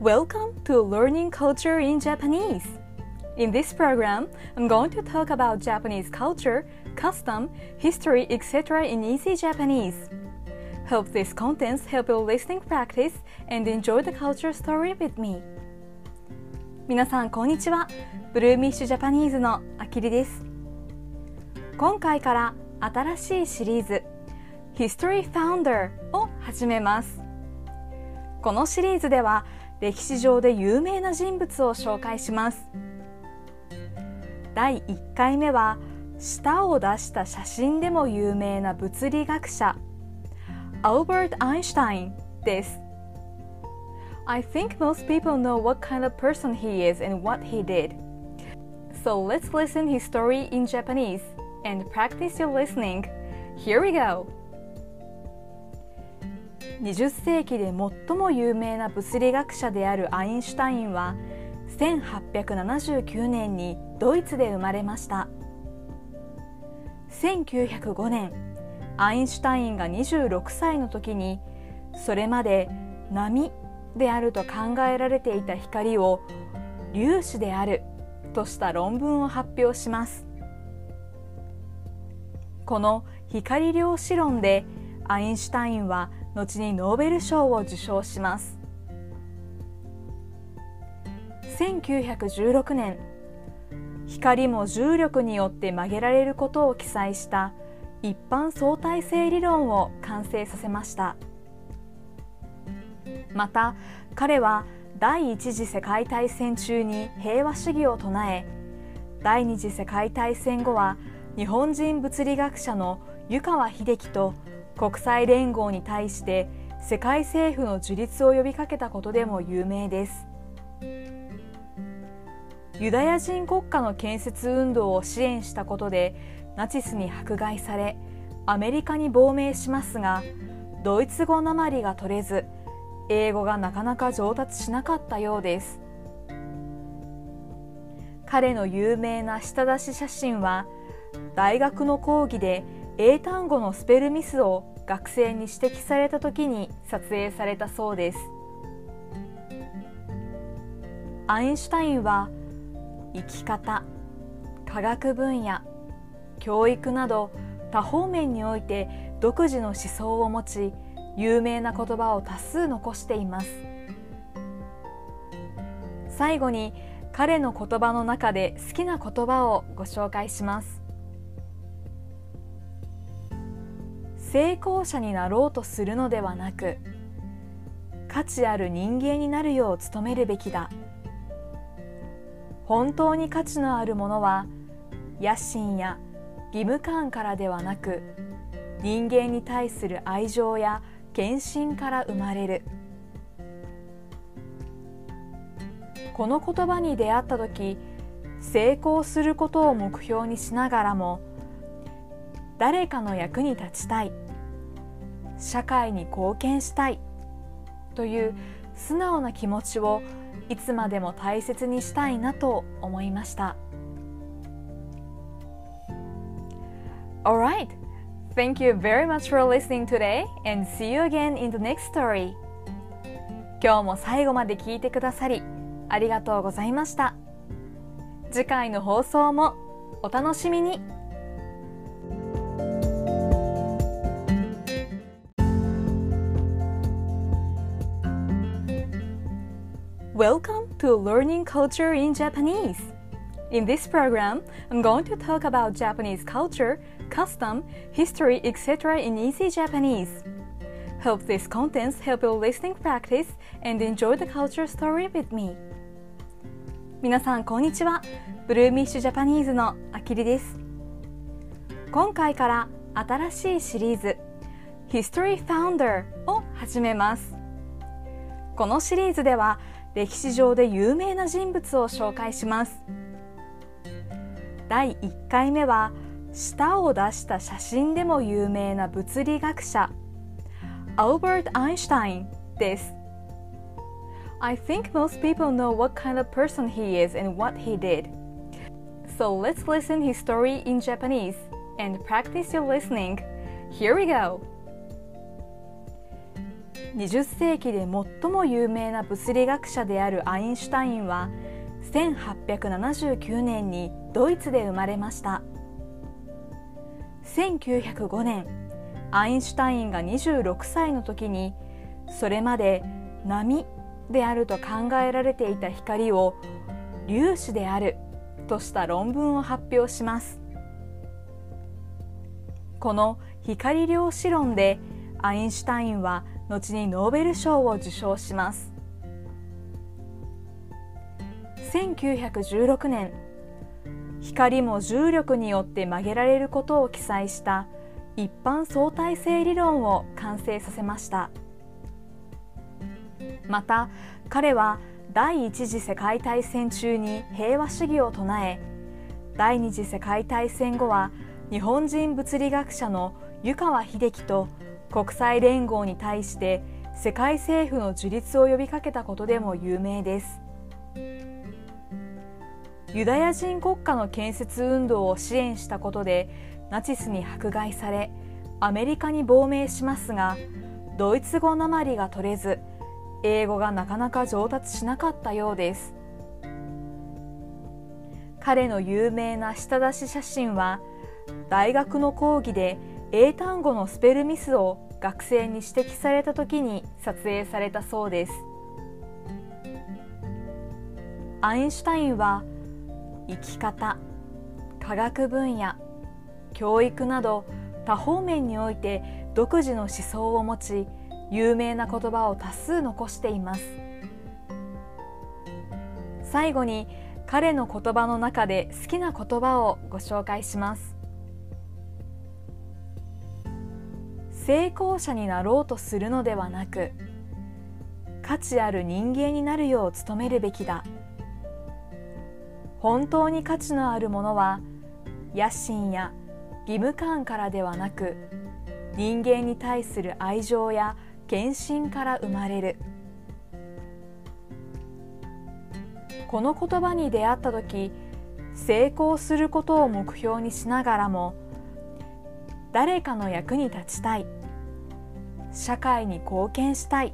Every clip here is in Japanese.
Welcome to Learning Culture in Japanese. In this program, I'm going to talk about Japanese culture, custom, history, etc. in easy Japanese. Hope these contents help your listening practice and enjoy the culture story with me. 皆さんこんにちは。ブルーミッシュジャパニーズのあきりです。今回から新しいシリーズ History Founder を始めます。このシリーズでは歴史上で有名な人物を紹介します第1回目は舌を出した写真でも有名な物理学者アルバート・アインシュタインです I think most people know what kind of person he is and what he did. So let's listen his story in Japanese and practice your listening. Here we go! 20世紀で最も有名な物理学者であるアインシュタインは1879年にドイツで生まれました。1905年アインシュタインが26歳の時にそれまで波であると考えられていた光を粒子であるとした論文を発表します。この光量子論でアインシュタインは後にノーベル賞を受賞します。1916年光も重力によって曲げられることを記載した一般相対性理論を完成させました。また彼は第一次世界大戦中に平和主義を唱え第二次世界大戦後は日本人物理学者の湯川秀樹と国際連合に対して世界政府の樹立を呼びかけたことでも有名です。ユダヤ人国家の建設運動を支援したことでナチスに迫害されアメリカに亡命しますがドイツ語なまりが取れず英語がなかなか上達しなかったようです。彼の有名な舌出し写真は大学の講義で英単語のスペルミスを学生に指摘された時に撮影されたそうです。アインシュタインは生き方科学分野教育など多方面において独自の思想を持ち有名な言葉を多数残しています。最後に彼の言葉の中で好きな言葉をご紹介します。成功者になろうとするのではなく価値ある人間になるよう努めるべきだ。本当に価値のあるものは野心や義務感からではなく人間に対する愛情や献身から生まれる。この言葉に出会った時成功することを目標にしながらも誰かの役に立ちたい。社会に貢献したい。という素直な気持ちをいつまでも大切にしたいなと思いました。Alright, thank you very much for listening today and see you again in the next story. 今日も最後まで聞いてくださりありがとうございました。次回の放送もお楽しみに。Welcome to Learning Culture in Japanese. In this program, I'm going to talk about Japanese culture, custom, history, etc. in easy Japanese. Hope these contents help your listening practice and enjoy the culture story with me. 皆さんこんにちは。ブルーミッシュジャパニーズのあきりです。今回から新しいシリーズ History Founder を始めます。このシリーズでは歴史上で有名な人物を紹介します第1回目は舌を出した写真でも有名な物理学者アルバート・アインシュタインです I think most people know what kind of person he is and what he did. So let's listen his story in Japanese and practice your listening. Here we go! 20世紀で最も有名な物理学者であるアインシュタインは1879年にドイツで生まれました。1905年アインシュタインが26歳の時にそれまで波であると考えられていた光を粒子であるとした論文を発表します。この光量子論でアインシュタインは後にノーベル賞を受賞します。1916年光も重力によって曲げられることを記載した一般相対性理論を完成させました。また彼は第一次世界大戦中に平和主義を唱え第二次世界大戦後は日本人物理学者の湯川秀樹と国際連合に対して世界政府の樹立を呼びかけたことでも有名です。ユダヤ人国家の建設運動を支援したことでナチスに迫害されアメリカに亡命しますがドイツ語なまりが取れず英語がなかなか上達しなかったようです。彼の有名な舌出し写真は大学の講義で英単語のスペルミスを学生に指摘された時に撮影されたそうです。アインシュタインは生き方科学分野教育など多方面において独自の思想を持ち有名な言葉を多数残しています。最後に彼の言葉の中で好きな言葉をご紹介します。成功者になろうとするのではなく価値ある人間になるよう努めるべきだ。本当に価値のあるものは野心や義務感からではなく人間に対する愛情や献身から生まれる。この言葉に出会った時成功することを目標にしながらも誰かの役に立ちたい社会に貢献したい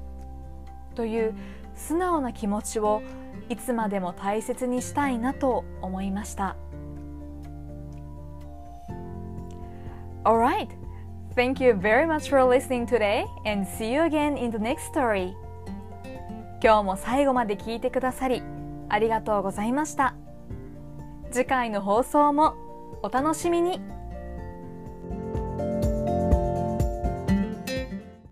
という素直な気持ちをいつまでも大切にしたいなと思いました。Alright, thank you very much for listening today and see you again in the next story. 今日も最後まで聞いてくださりありがとうございました。次回の放送もお楽しみに。